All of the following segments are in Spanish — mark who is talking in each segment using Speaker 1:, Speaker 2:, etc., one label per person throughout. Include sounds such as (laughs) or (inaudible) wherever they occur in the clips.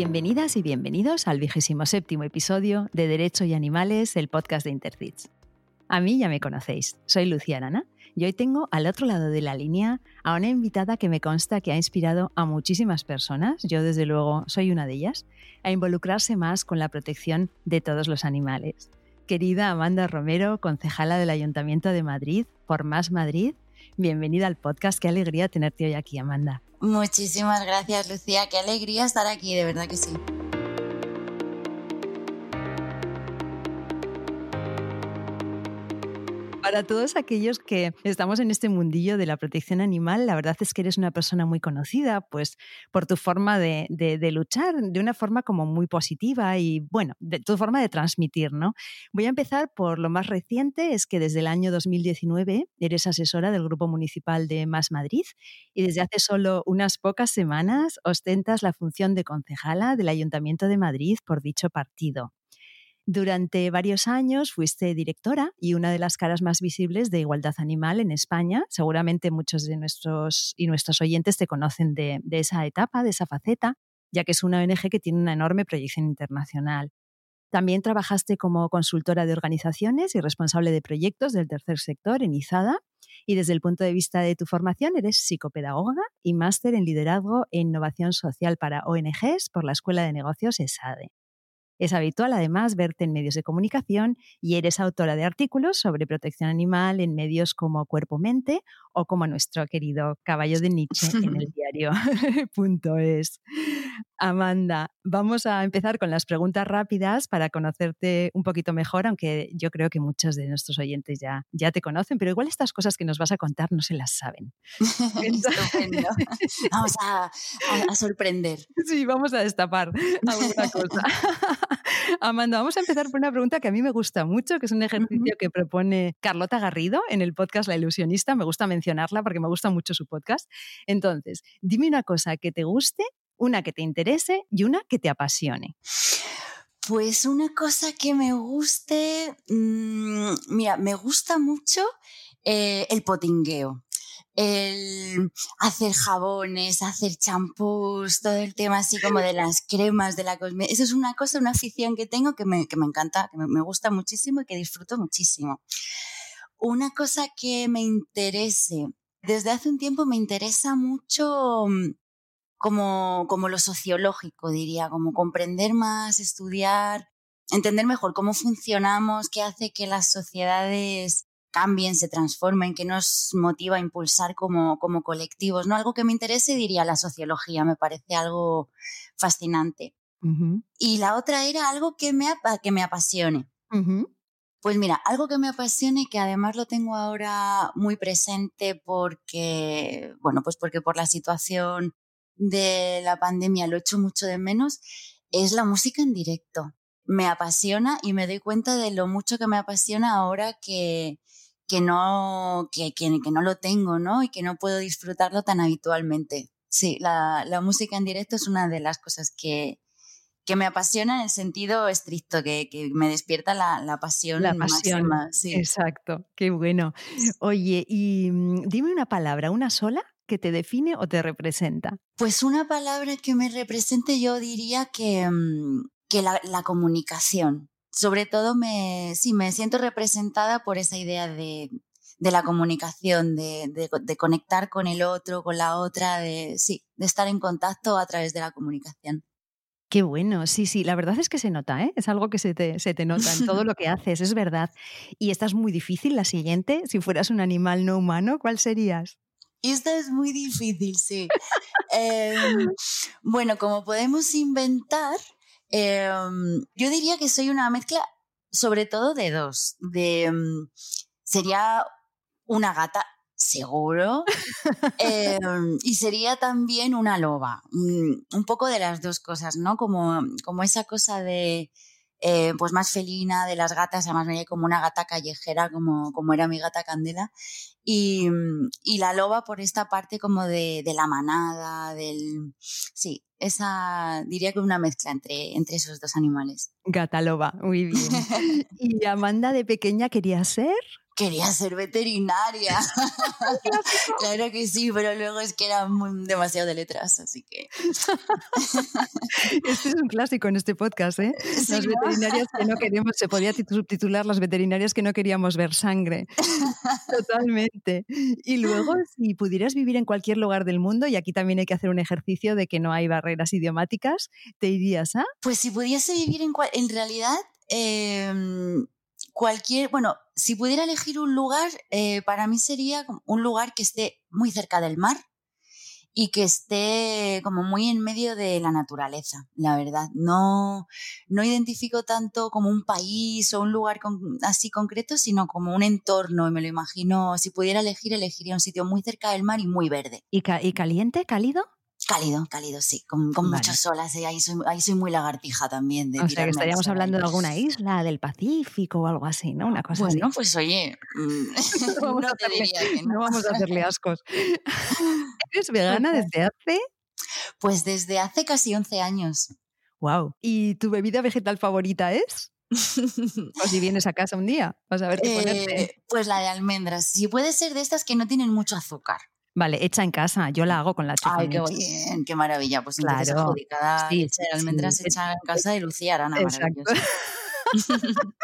Speaker 1: Bienvenidas y bienvenidos al vigésimo séptimo episodio de Derecho y Animales, el podcast de Intercits. A mí ya me conocéis, soy Lucía Arana y hoy tengo al otro lado de la línea a una invitada que me consta que ha inspirado a muchísimas personas, yo desde luego soy una de ellas, a involucrarse más con la protección de todos los animales. Querida Amanda Romero, concejala del Ayuntamiento de Madrid, por Más Madrid, bienvenida al podcast. Qué alegría tenerte hoy aquí, Amanda.
Speaker 2: Muchísimas gracias, Lucía. Qué alegría estar aquí, de verdad que sí.
Speaker 1: Para todos aquellos que estamos en este mundillo de la protección animal, la verdad es que eres una persona muy conocida, pues por tu forma de, luchar de una forma como muy positiva y, bueno, de tu forma de transmitir, ¿no? Voy a empezar por lo más reciente, es que desde el año 2019 eres asesora del Grupo Municipal de Más Madrid y desde hace solo unas pocas semanas ostentas la función de concejala del Ayuntamiento de Madrid por dicho partido. Durante varios años fuiste directora y una de las caras más visibles de Igualdad Animal en España. Seguramente muchos de nuestros y nuestros oyentes te conocen de, de esa etapa, de esa faceta, ya que es una ONG que tiene una enorme proyección internacional. También trabajaste como consultora de organizaciones y responsable de proyectos del tercer sector en IZADA. Y desde el punto de vista de tu formación, eres psicopedagoga y máster en liderazgo e innovación social para ONGs por la Escuela de Negocios ESADE. Es habitual además verte en medios de comunicación y eres autora de artículos sobre protección animal en medios como Cuerpo Mente o como nuestro querido caballo de Nietzsche en el (laughs) diario (laughs) punto es. Amanda, vamos a empezar con las preguntas rápidas para conocerte un poquito mejor, aunque yo creo que muchos de nuestros oyentes ya, ya te conocen, pero igual estas cosas que nos vas a contar no se las saben. (laughs)
Speaker 2: vamos a, a, sorprender.
Speaker 1: Sí, vamos a destapar alguna cosa. Amanda, vamos a empezar por una pregunta que a mí me gusta mucho, que es un ejercicio que propone Carlota Garrido en el podcast La Ilusionista. Me gusta mencionarla porque me gusta mucho su podcast. Entonces, dime una cosa que te guste, una que te interese y una que te apasione.
Speaker 2: Pues una cosa que me guste, mmm, mira, me gusta mucho eh, el potingueo el hacer jabones, hacer champús, todo el tema así como de las cremas, de la cosmética. Eso es una cosa, una afición que tengo que me, que me encanta, que me, gusta muchísimo y que disfruto muchísimo. Una cosa que me interese, desde hace un tiempo me interesa mucho mm, como, como lo sociológico, diría, como comprender más, estudiar, entender mejor cómo funcionamos, qué hace que las sociedades cambien, se transformen, que nos motiva a impulsar como, como colectivos, ¿no? Algo que me interese, diría la sociología, me parece algo fascinante. Y la otra era algo que me, que me apasione. Pues mira, algo que me apasione y que además lo tengo ahora muy presente porque, bueno, pues porque por la situación de la pandemia lo echo mucho de menos, es la música en directo. Me apasiona y me doy cuenta de lo mucho que me apasiona ahora que, que no, que, que, no lo tengo, ¿no? Y que no puedo disfrutarlo tan habitualmente. Sí, la, la música en directo es una de las cosas que, que me apasiona en el sentido estricto, que, que me despierta la, la pasión.
Speaker 1: La pasión, máxima, sí. exacto, qué bueno. Oye, y mm, dime una palabra, una sola, que te define o te representa.
Speaker 2: Pues una palabra que me represente yo diría que, mm, que la, la comunicación sobre todo me, sí, me siento representada por esa idea de, de la comunicación, de, de, de, conectar con el otro, con la otra, de, sí, de estar en contacto a través de la comunicación.
Speaker 1: Qué bueno, sí, sí, la verdad es que se nota, ¿eh? es algo que se te, se te nota en todo lo que (laughs) haces, es verdad. Y esta es muy difícil, la siguiente, si fueras un animal no humano, ¿cuál serías?
Speaker 2: Esta es muy difícil, sí. eh, bueno, como podemos inventar, Em, yo diría que soy una mezcla sobre todo de dos. De, em, sería una gata, seguro, em, y sería también una loba. Un poco de las dos cosas, ¿no? Como, como esa cosa de... Eh, pues más felina de las gatas, además me como una gata callejera como, como era mi gata Candela y, y la loba por esta parte como de, de, la manada, del... Sí, esa diría que una mezcla entre, entre esos dos animales.
Speaker 1: Gata loba, muy bien. (laughs) ¿Y Amanda de pequeña quería ser?
Speaker 2: Quería ser veterinaria. (laughs) claro que sí, pero luego es que era demasiado de letras, así que.
Speaker 1: este es un clásico en este podcast, ¿eh? (laughs) las veterinarias que no queríamos, se podía subtitular las veterinarias que no queríamos ver sangre. (laughs) Totalmente. Y luego, si pudieras vivir en cualquier lugar del mundo, y aquí también hay que hacer un ejercicio de que no hay barreras idiomáticas, ¿te irías a?
Speaker 2: Pues si pudiese vivir en, en realidad. Em, cualquier, bueno, si pudiera elegir un lugar, eh, para mí sería un lugar que esté muy cerca del mar y que esté como muy en medio de la naturaleza, la verdad. No, no identifico tanto como un país o un lugar así concreto, sino como un entorno y me lo imagino, si pudiera elegir, elegiría un sitio muy cerca del mar y muy verde.
Speaker 1: ¿Y, y caliente, cálido?
Speaker 2: Cálido, cálido, sí, con, con muchas olas. ¿eh? Ahí, soy, ahí soy muy lagartija también. De
Speaker 1: o sea, que estaríamos hablando de alguna isla del Pacífico o algo así, ¿no? Una cosa
Speaker 2: bueno, pues oye, mm, (laughs) no, vamos a hacerle,
Speaker 1: no. vamos a hacerle ascos. (laughs) ¿Eres vegana desde hace?
Speaker 2: Pues desde hace casi 11 años.
Speaker 1: Wow. ¿Y tu bebida vegetal favorita es? o si vienes a casa un día, vas a ver qué ponerte.
Speaker 2: Eh, pues la de almendras. Si puede ser de estas que no tienen mucho azúcar.
Speaker 1: Vale, hecha en casa, yo la hago con la chufa.
Speaker 2: Ay, qué bien, qué maravilla. Pues claro. entonces adjudicada sí, hecha de almendras hecha en casa de Lucía Arana, (laughs)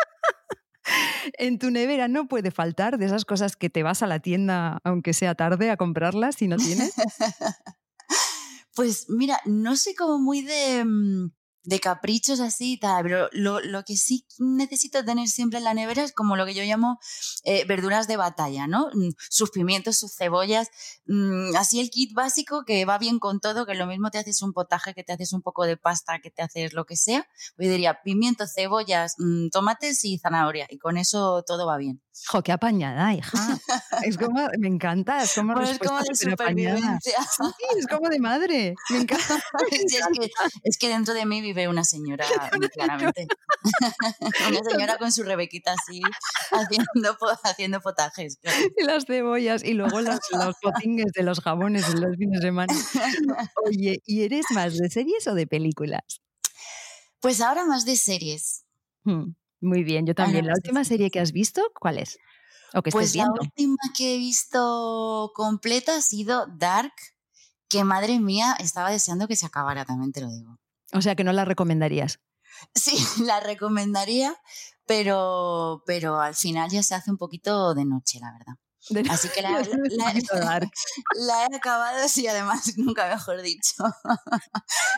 Speaker 1: en tu nevera no puede faltar de esas cosas que te vas a la tienda, aunque sea tarde, a comprarlas si no tienes. (laughs)
Speaker 2: pues mira, no soy como muy de, mm, de caprichos así y tal, pero lo, lo, que sí necesito tener siempre en la nevera es como lo que yo llamo eh, verduras de batalla, ¿no? Mm, sus pimientos, sus cebollas, mmm, así el kit básico que va bien con todo, que lo mismo te haces un potaje, que te haces un poco de pasta, que te haces lo que sea. Yo diría pimientos, cebollas, mmm, tomates y zanahoria, y con eso todo va bien.
Speaker 1: Jo, qué apañada, hija. Es (laughs) como, me encanta, es como,
Speaker 2: pues es como de supervivencia.
Speaker 1: Sí, es (laughs) como de madre. Me encanta. (laughs)
Speaker 2: es, que, es que dentro de mí vive una señora, claramente. una señora con su rebequita así, haciendo, haciendo potajes.
Speaker 1: Y las cebollas, y luego los, los potingues de los jabones en los fines de semana. Oye, ¿y eres más de series o de películas?
Speaker 2: Pues ahora más de series.
Speaker 1: Hmm. Muy bien, yo también. ¿La última serie que has visto, cuál es? ¿O que
Speaker 2: pues
Speaker 1: la
Speaker 2: última que he visto completa ha sido Dark, que madre mía, estaba deseando que se acabara, también te lo digo.
Speaker 1: O sea que no la recomendarías.
Speaker 2: Sí, (laughs) la recomendaría, pero, pero al final ya se hace un poquito de noche, la verdad. (laughs) Así que la, (laughs) (laughs) la, he acabado, sí, además, nunca mejor dicho.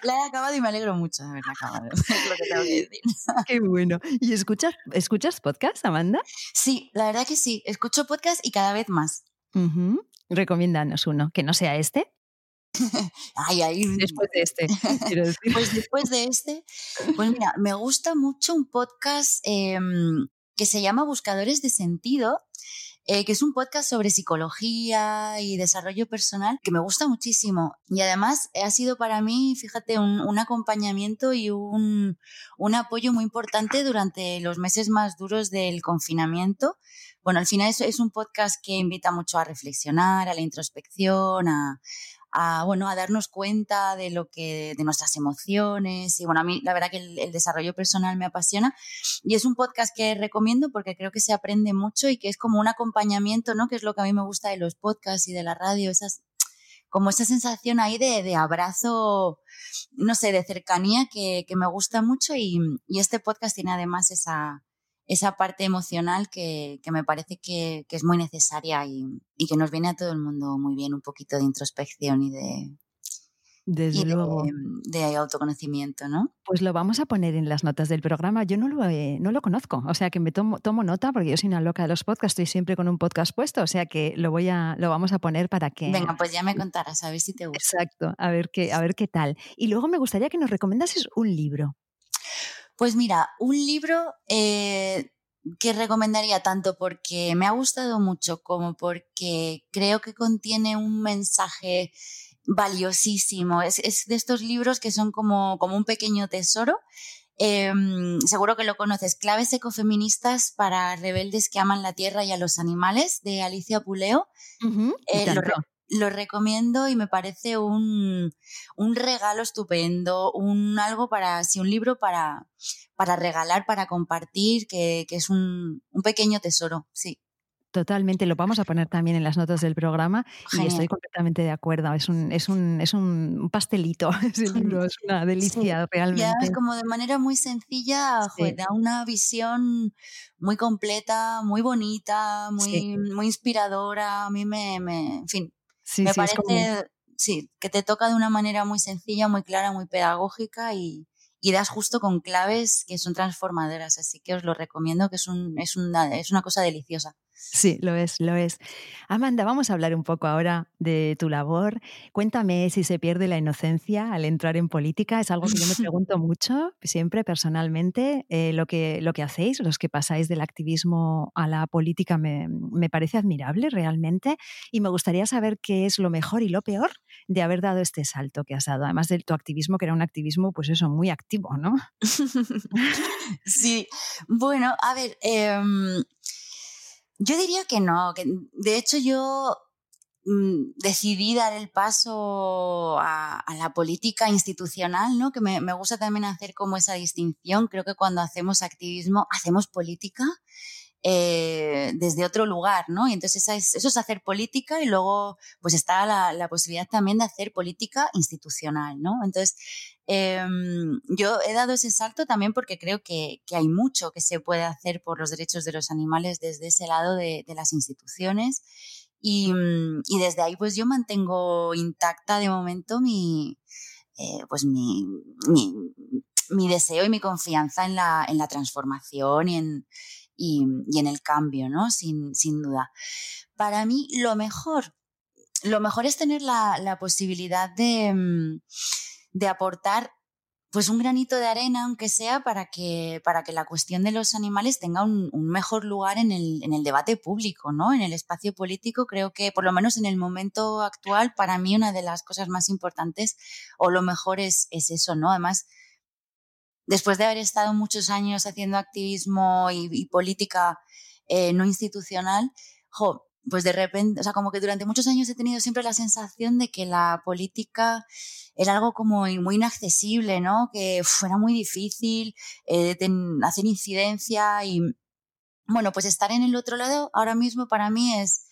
Speaker 2: la he acabado y me alegro mucho de haberla acabado. Es lo que tengo que decir.
Speaker 1: Qué bueno. ¿Y escuchas, escuchas podcast, Amanda?
Speaker 2: Sí, la verdad que sí. Escucho podcast y cada vez más.
Speaker 1: Recomiéndanos uno, que no sea este.
Speaker 2: ay, ay.
Speaker 1: Después de este.
Speaker 2: Pues después de este, pues mira, me gusta mucho un podcast em, que se llama Buscadores de Sentido eh, que es un podcast sobre psicología y desarrollo personal que me gusta muchísimo. Y además ha sido para mí, fíjate, un, acompañamiento y un, un, apoyo muy importante durante los meses más duros del confinamiento. Bueno, al final es, es un podcast que invita mucho a reflexionar, a la introspección, a, a, bueno, a darnos cuenta de lo que, de nuestras emociones. Y bueno, a mí la verdad que el, desarrollo personal me apasiona. Y es un podcast que recomiendo porque creo que se aprende mucho y que es como un acompañamiento, ¿no? Que es lo que a mí me gusta de los podcasts y de la radio, esas, como esa sensación ahí de, de abrazo, no sé, de cercanía que, que me gusta mucho y, y este podcast tiene además esa, esa parte emocional que, que me parece que, que, es muy necesaria y, y, que nos viene a todo el mundo muy bien, un poquito de introspección y de...
Speaker 1: Desde luego.
Speaker 2: De, autoconocimiento, ¿no?
Speaker 1: Pues lo vamos a poner en las notas del programa. Yo no lo, no lo conozco, o sea que me tomo, tomo nota porque yo soy una loca de los podcasts, estoy siempre con un podcast puesto, o sea que lo, voy a, lo vamos a poner para que...
Speaker 2: Venga, pues ya me contarás, a ver si te gusta.
Speaker 1: Exacto, a ver qué, a ver qué tal. Y luego me gustaría que nos recomendases un libro.
Speaker 2: Pues mira, un libro eh, que recomendaría tanto porque me ha gustado mucho como porque creo que contiene un mensaje valiosísimo. Es, de estos libros que son como, como un pequeño tesoro. Em, seguro que lo conoces, Claves ecofeministas para rebeldes que aman la tierra y a los animales, de Alicia Puleo lo recomiendo y me parece un, un regalo estupendo, un algo para, sí, un libro para, para regalar, para compartir, que, que es un, un, pequeño tesoro, sí.
Speaker 1: Totalmente, lo vamos a poner también en las notas del programa y estoy completamente de acuerdo. Es un, es un, es un pastelito (laughs) ese libro, es una delicia realmente.
Speaker 2: Ya es como de manera muy sencilla, da una visión muy completa, muy bonita, muy, muy inspiradora. A mí me, me en fin, me parece sí, que te toca de una manera muy sencilla, muy clara, muy pedagógica y, y das justo con claves que son transformadoras. Así que os lo recomiendo, que es, un, es, una, es una cosa deliciosa.
Speaker 1: Sí, lo es, lo es. Amanda, vamos a hablar un poco ahora de tu labor. Cuéntame si se pierde la inocencia al entrar en política. Es algo que yo me (laughs) pregunto mucho, siempre personalmente. Eh, lo, que, lo que hacéis, los que pasáis del activismo a la política, me, me parece admirable realmente. Y me gustaría saber qué es lo mejor y lo peor de haber dado este salto que has dado. Además de tu activismo, que era un activismo, pues eso, muy activo, ¿no? (laughs)
Speaker 2: sí, bueno, a ver. Em, yo diría que no, que de hecho yo mm, decidí dar el paso a, la política institucional, ¿no? Que me, me, gusta también hacer como esa distinción. Creo que cuando hacemos activismo, hacemos política eh, desde otro lugar, ¿no? Y entonces eso es hacer política y luego pues está la, la posibilidad también de hacer política institucional, ¿no? Entonces, Em, yo he dado ese salto también porque creo que, hay mucho que se puede hacer por los derechos de los animales desde ese lado de, las instituciones y, desde ahí pues yo mantengo intacta de momento mi, eh, pues mi, mi, deseo y mi confianza en la, en la transformación y en, y, en el cambio, ¿no? Sin, sin duda. Para mí lo mejor, lo mejor es tener la, la posibilidad de de aportar pues un granito de arena, aunque sea, para que, para que la cuestión de los animales tenga un, mejor lugar en el, en el, debate público, ¿no? En el espacio político, creo que, por lo menos en el momento actual, para mí una de las cosas más importantes, o lo mejor es, es eso, ¿no? Además, después de haber estado muchos años haciendo activismo y, política eh, no institucional, jo, pues de repente, o sea, como que durante muchos años he tenido siempre la sensación de que la política era algo como muy inaccesible, ¿no? Que fuera muy difícil eh, hacer incidencia y, bueno, pues estar en el otro lado ahora mismo para mí es,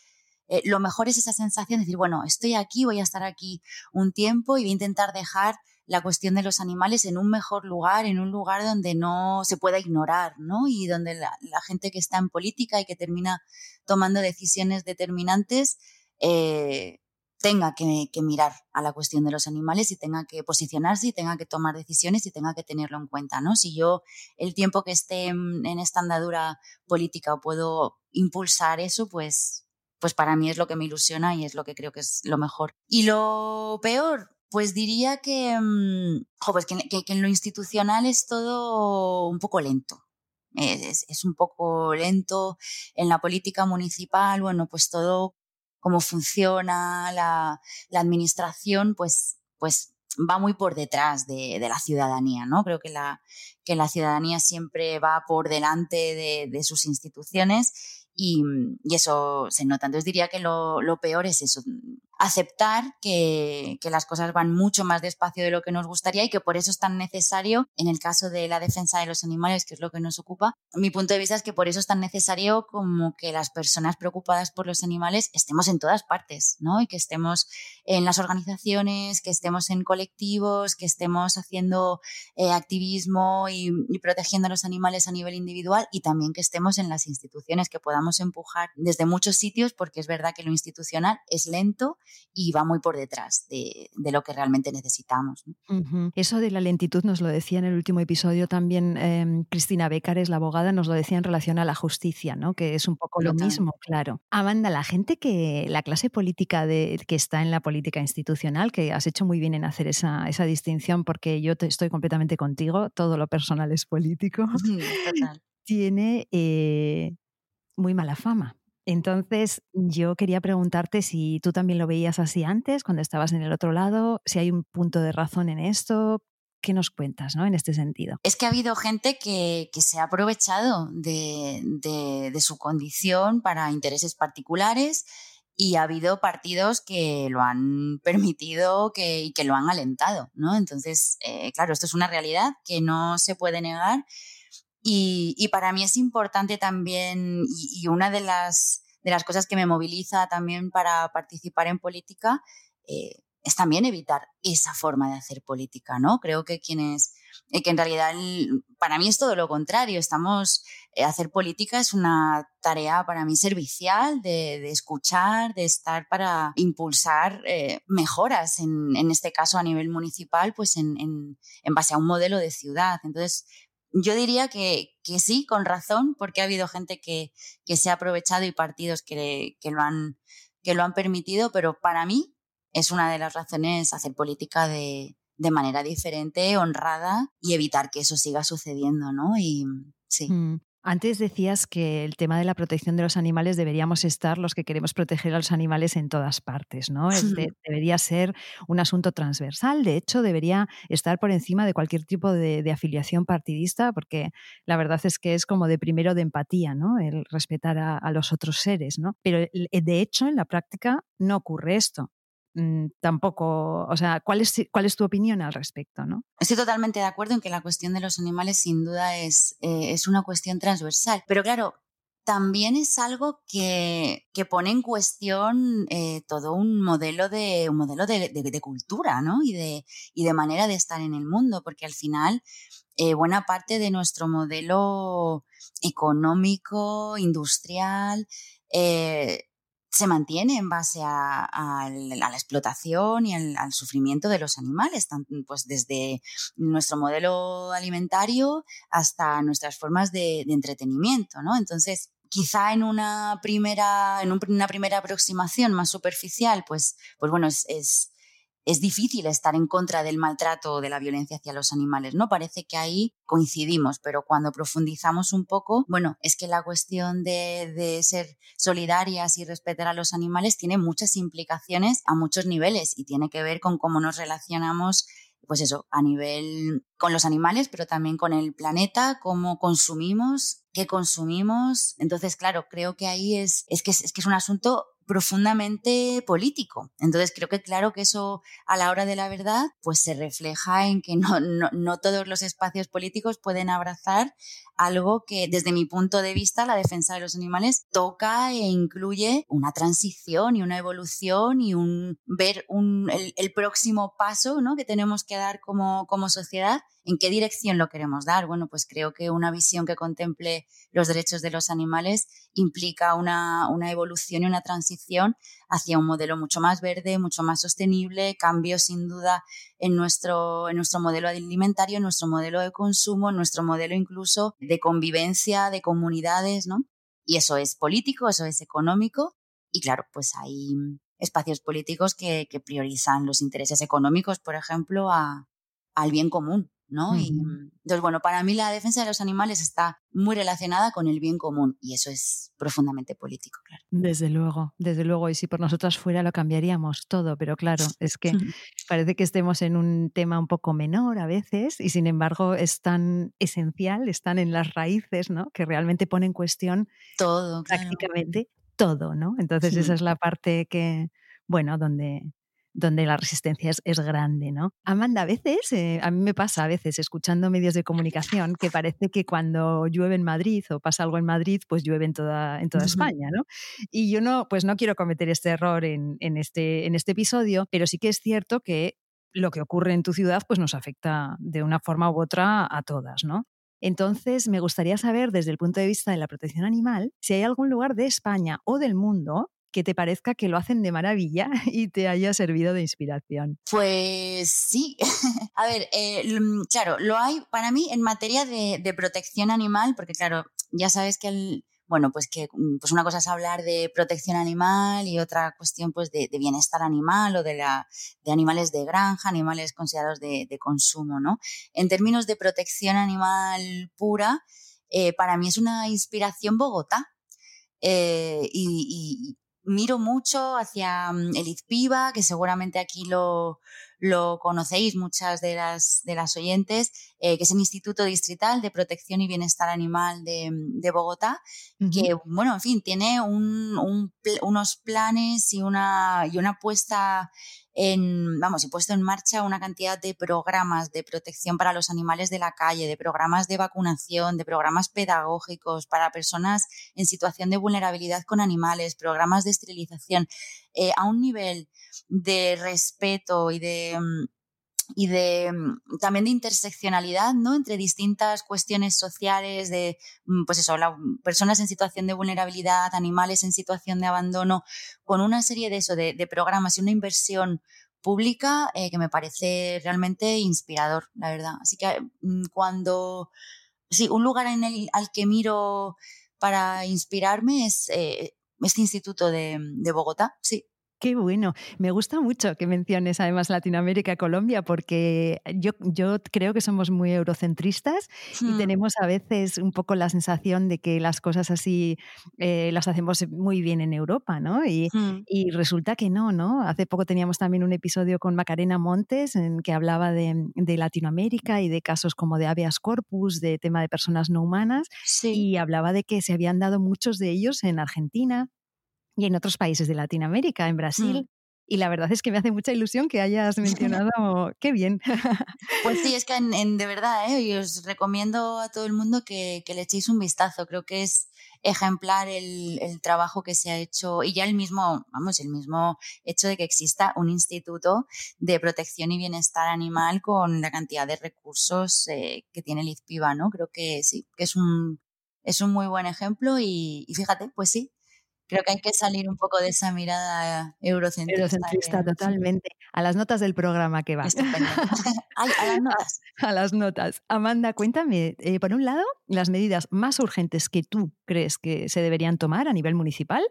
Speaker 2: eh, lo mejor es esa sensación de decir, bueno, estoy aquí, voy a estar aquí un tiempo y voy a intentar dejar la cuestión de los animales en un mejor lugar, en un lugar donde no se pueda ignorar, ¿no? Y donde la, gente que está en política y que termina tomando decisiones determinantes eh, tenga que, mirar a la cuestión de los animales y tenga que posicionarse y tenga que tomar decisiones y tenga que tenerlo en cuenta, ¿no? Si yo el tiempo que esté en, en esta andadura política puedo impulsar eso, pues, pues para mí es lo que me ilusiona y es lo que creo que es lo mejor. Y lo peor, pues diría que, mm, pues que, en lo institucional es todo un poco lento. Es, un poco lento en la política municipal, bueno, pues todo cómo funciona la, administración, pues, pues va muy por detrás de, la ciudadanía, ¿no? Creo que la, que la ciudadanía siempre va por delante de, de sus instituciones y, eso se nota. Entonces diría que lo, lo peor es eso, aceptar que, las cosas van mucho más despacio de lo que nos gustaría y que por eso es tan necesario, en el caso de la defensa de los animales, que es lo que nos ocupa, mi punto de vista es que por eso es tan necesario como que las personas preocupadas por los animales estemos en todas partes, ¿no? Y que estemos en las organizaciones, que estemos en colectivos, que estemos haciendo eh, activismo y protegiendo a los animales a nivel individual y también que estemos en las instituciones, que podamos empujar desde muchos sitios, porque es verdad que lo institucional es lento y va muy por detrás de, lo que realmente necesitamos.
Speaker 1: Eso de la lentitud nos lo decía en el último episodio también em, Cristina es la abogada, nos lo decía en relación a la justicia, ¿no? que es un poco lo mismo, claro. Amanda, la gente que, la clase política de, que está en la política institucional, que has hecho muy bien en hacer esa, esa distinción, porque yo te, estoy completamente contigo, todo lo personal es político, (laughs) tiene eh, muy mala fama. Entonces, yo quería preguntarte si tú también lo veías así antes, cuando estabas en el otro lado, si hay un punto de razón en esto. ¿Qué nos cuentas ¿no? en este sentido?
Speaker 2: Es que ha habido gente que, se ha aprovechado de, su condición para intereses particulares y ha habido partidos que lo han permitido que, y que lo han alentado. ¿no? Entonces, eh, claro, esto es una realidad que no se puede negar y, para mí es importante también, y, una de las, de las cosas que me moviliza también para participar en política eh, es también evitar esa forma de hacer política, ¿no? Creo que quienes, eh, que en realidad para mí es todo lo contrario, estamos, eh, hacer política es una tarea para mí servicial de, escuchar, de estar para impulsar eh, mejoras, en, en, este caso a nivel municipal, pues en, en, en, base a un modelo de ciudad. Entonces, yo diría que, que sí, con razón, porque ha habido gente que, que se ha aprovechado y partidos que, que, lo han, que lo han permitido, pero para mí es una de las razones hacer política de, de manera diferente, honrada y evitar que eso siga sucediendo, ¿no? Y sí.
Speaker 1: Mm. Antes decías que el tema de la protección de los animales deberíamos estar los que queremos proteger a los animales en todas partes, ¿no? (laughs) debería ser un asunto transversal, de hecho debería estar por encima de cualquier tipo de, de, afiliación partidista, porque la verdad es que es como de primero de empatía, ¿no? El respetar a, a los otros seres, ¿no? Pero de hecho en la práctica no ocurre esto. Mm, tampoco, o sea, ¿cuál es, ¿cuál es tu opinión al respecto? ¿no?
Speaker 2: Estoy totalmente de acuerdo en que la cuestión de los animales sin duda es, eh, es una cuestión transversal, pero claro, también es algo que, que pone en cuestión eh, todo un modelo, de, un modelo de, cultura ¿no? y, de, y de manera de estar en el mundo, porque al final eh, buena parte de nuestro modelo económico, industrial, se mantiene en base a, la explotación y al, sufrimiento de los animales, pues desde nuestro modelo alimentario hasta nuestras formas de, entretenimiento, ¿no? Entonces, quizá en una primera, en una primera aproximación más superficial, pues, pues bueno, es es difícil estar en contra del maltrato o de la violencia hacia los animales, ¿no? Parece que ahí coincidimos, pero cuando profundizamos un poco, bueno, es que la cuestión de, ser solidarias y respetar a los animales tiene muchas implicaciones a muchos niveles y tiene que ver con cómo nos relacionamos pues eso, a nivel con los animales, pero también con el planeta, cómo consumimos, qué consumimos. Entonces, claro, creo que ahí es, es, es que es un asunto profundamente político. Entonces creo que claro que eso a la hora de la verdad pues se refleja en que no, no, todos los espacios políticos pueden abrazar algo que desde mi punto de vista la defensa de los animales toca e incluye una transición y una evolución y un ver un, el, el, próximo paso ¿no? que tenemos que dar como, como sociedad ¿En qué dirección lo queremos dar? Bueno, pues creo que una visión que contemple los derechos de los animales implica una, una evolución y una transición hacia un modelo mucho más verde, mucho más sostenible, cambios sin duda en nuestro, en nuestro modelo alimentario, en nuestro modelo de consumo, en nuestro modelo incluso de convivencia, de comunidades, ¿no? Y eso es político, eso es económico y claro, pues hay espacios políticos que, que priorizan los intereses económicos, por ejemplo, a, al bien común. ¿No? Y, entonces, bueno, para mí la defensa de los animales está muy relacionada con el bien común y eso es profundamente político, claro.
Speaker 1: Desde luego, desde luego. Y si por nosotras fuera lo cambiaríamos todo, pero claro, es que (laughs) parece que estemos en un tema un poco menor a veces y sin embargo es tan esencial, están en las raíces, ¿no? Que realmente pone en cuestión
Speaker 2: todo,
Speaker 1: prácticamente todo, ¿no? Entonces esa es la parte que, bueno, donde donde la resistencia es, es grande, ¿no? Amanda, a veces, eh, a mí me pasa a veces escuchando medios de comunicación que parece que cuando llueve en Madrid o pasa algo en Madrid, pues llueve en toda, en toda España, ¿no? Y yo no, pues no quiero cometer este error en, en, este, en este episodio, pero sí que es cierto que lo que ocurre en tu ciudad pues nos afecta de una forma u otra a todas, ¿no? Entonces, me gustaría saber, desde el punto de vista de la protección animal, si hay algún lugar de España o del mundo que te parezca que lo hacen de maravilla (laughs) y te haya servido de inspiración.
Speaker 2: Pues sí. (laughs) A ver, eh, claro, lo hay para mí en materia de, protección animal, porque claro, ya sabes que bueno, pues que mm, pues una cosa es hablar de protección animal y otra cuestión pues de, bienestar animal o de, la, de animales de granja, animales considerados de, consumo, ¿no? En términos de protección animal pura, eh, para mí es una inspiración Bogotá. Eh, y, miro mucho hacia mm, el IZPIBA, que seguramente aquí lo, lo conocéis muchas de las, de las oyentes, eh, que es el Instituto Distrital de Protección y Bienestar Animal de, mm, de Bogotá, que, bueno, en fin, tiene un, un, unos planes y una, y una apuesta en, vamos, he puesto en marcha una cantidad de programas de protección para los animales de la calle, de programas de vacunación, de programas pedagógicos para personas en situación de vulnerabilidad con animales, programas de esterilización, eh, a un nivel de respeto y de mm, y de mm, también de interseccionalidad, ¿no? Entre distintas cuestiones sociales, de, mm, pues eso, personas en situación de vulnerabilidad, animales en situación de abandono, con una serie de eso, de, programas y una inversión pública eh, que me parece realmente inspirador, la verdad. Así que mm, cuando, sí, un lugar en el, al que miro para inspirarme es eh, este instituto de, de Bogotá, sí.
Speaker 1: Qué bueno. Me gusta mucho que menciones además Latinoamérica y Colombia porque yo, yo creo que somos muy eurocentristas y hmm. tenemos a veces un poco la sensación de que las cosas así eh, las hacemos muy bien en Europa, ¿no? Y, hmm. y, resulta que no, ¿no? Hace poco teníamos también un episodio con Macarena Montes en que hablaba de, de Latinoamérica y de casos como de habeas corpus, de tema de personas no humanas y hablaba de que se habían dado muchos de ellos en Argentina, y en otros países de Latinoamérica, en Brasil. Mm. Y la verdad es que me hace mucha ilusión que hayas (laughs) mencionado, qué bien.
Speaker 2: Pues sí, (laughs) es que en, de verdad, ¿eh? os recomiendo a todo el mundo que, le echéis un vistazo. Creo que es ejemplar el, trabajo que se ha hecho y ya el mismo, vamos, el mismo hecho de que exista un instituto de protección y bienestar animal con la cantidad de recursos eh, que tiene el IZPIBA, ¿no? Creo que sí, que es un, es un muy buen ejemplo y fíjate, pues sí, creo que hay que salir un poco de esa mirada eurocentrista.
Speaker 1: Eurocentrista, totalmente. A las notas del programa que va. (laughs)
Speaker 2: Ay, a las notas.
Speaker 1: A, las notas. Amanda, cuéntame, eh, por un lado, las medidas más urgentes que tú crees que se deberían tomar a nivel municipal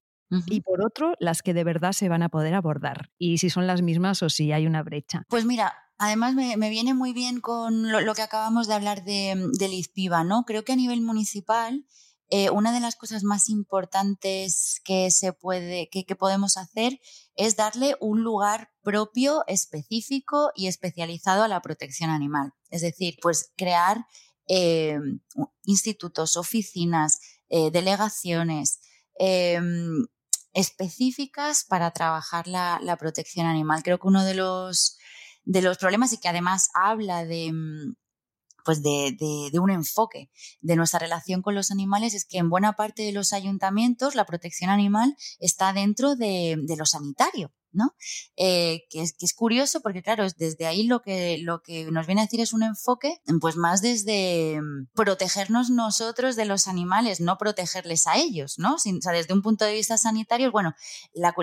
Speaker 1: y por otro, las que de verdad se van a poder abordar. Y si son las mismas o si hay una brecha.
Speaker 2: Pues mira, Además, me, viene muy bien con lo, que acabamos de hablar de, del IZPIBA, ¿no? Creo que a nivel municipal eh, una de las cosas más importantes que se puede, que, podemos hacer es darle un lugar propio, específico y especializado a la protección animal. Es decir, pues crear eh, institutos, oficinas, eh, delegaciones específicas para trabajar la, la, protección animal. Creo que uno de los, de los problemas y que además habla de, pues de, de, un enfoque de nuestra relación con los animales es que en buena parte de los ayuntamientos la protección animal está dentro de, de lo sanitario. ¿no? Eh, que, es, que, es, curioso porque, claro, desde ahí lo que, lo que nos viene a decir es un enfoque, pues más desde mm, protegernos nosotros de los animales, no protegerles a ellos, ¿no? o sea, desde un punto de vista sanitario, bueno, la,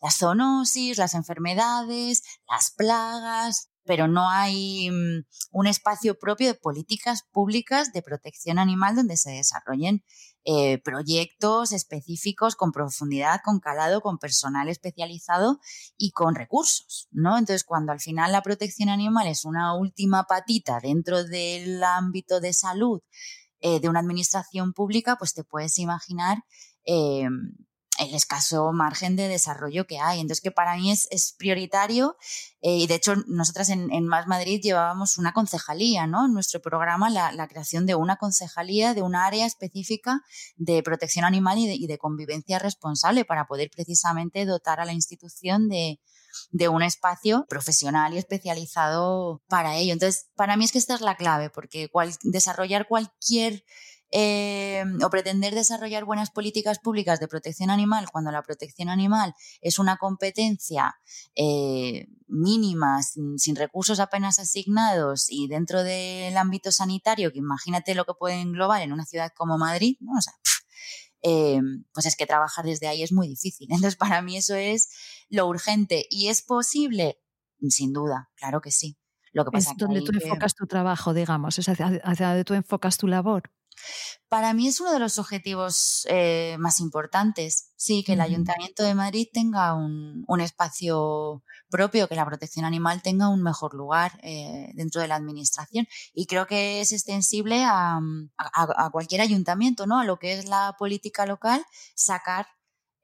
Speaker 2: la zoonosis, las enfermedades, las plagas, pero no hay mm, un espacio propio de políticas públicas de protección animal donde se desarrollen eh, proyectos específicos con profundidad, con calado, con personal especializado y con recursos, ¿no? Entonces, cuando al final la protección animal es una última patita dentro del ámbito de salud eh, de una administración pública, pues te puedes imaginar eh, el escaso margen de desarrollo que hay. Entonces, que para mí es, prioritario eh, y de hecho nosotras en, Más Madrid llevábamos una concejalía, ¿no? En nuestro programa la, creación de una concejalía, de un área específica de protección animal y de, convivencia responsable para poder precisamente dotar a la institución de, un espacio profesional y especializado para ello. Entonces, para mí es que esta es la clave, porque desarrollar cualquier eh, o pretender desarrollar buenas políticas públicas de protección animal cuando la protección animal es una competencia eh, mínima, sin, recursos apenas asignados y dentro del ámbito sanitario, que imagínate lo que puede englobar en una ciudad como Madrid, ¿no? Eh, pues es que trabajar desde ahí es muy difícil. (laughs) Entonces, para mí eso es lo urgente. ¿Y es posible? Sin duda, claro que sí. Lo que pasa
Speaker 1: es donde tú enfocas tu trabajo, digamos, es hacia, hacia donde tú enfocas tu labor.
Speaker 2: Para mí es uno de los objetivos eh, más importantes, sí, que el Ayuntamiento de Madrid tenga un, espacio propio, que la protección animal tenga un mejor lugar eh, dentro de la administración. Y creo que es extensible a, cualquier ayuntamiento, ¿no? A lo que es la política local, sacar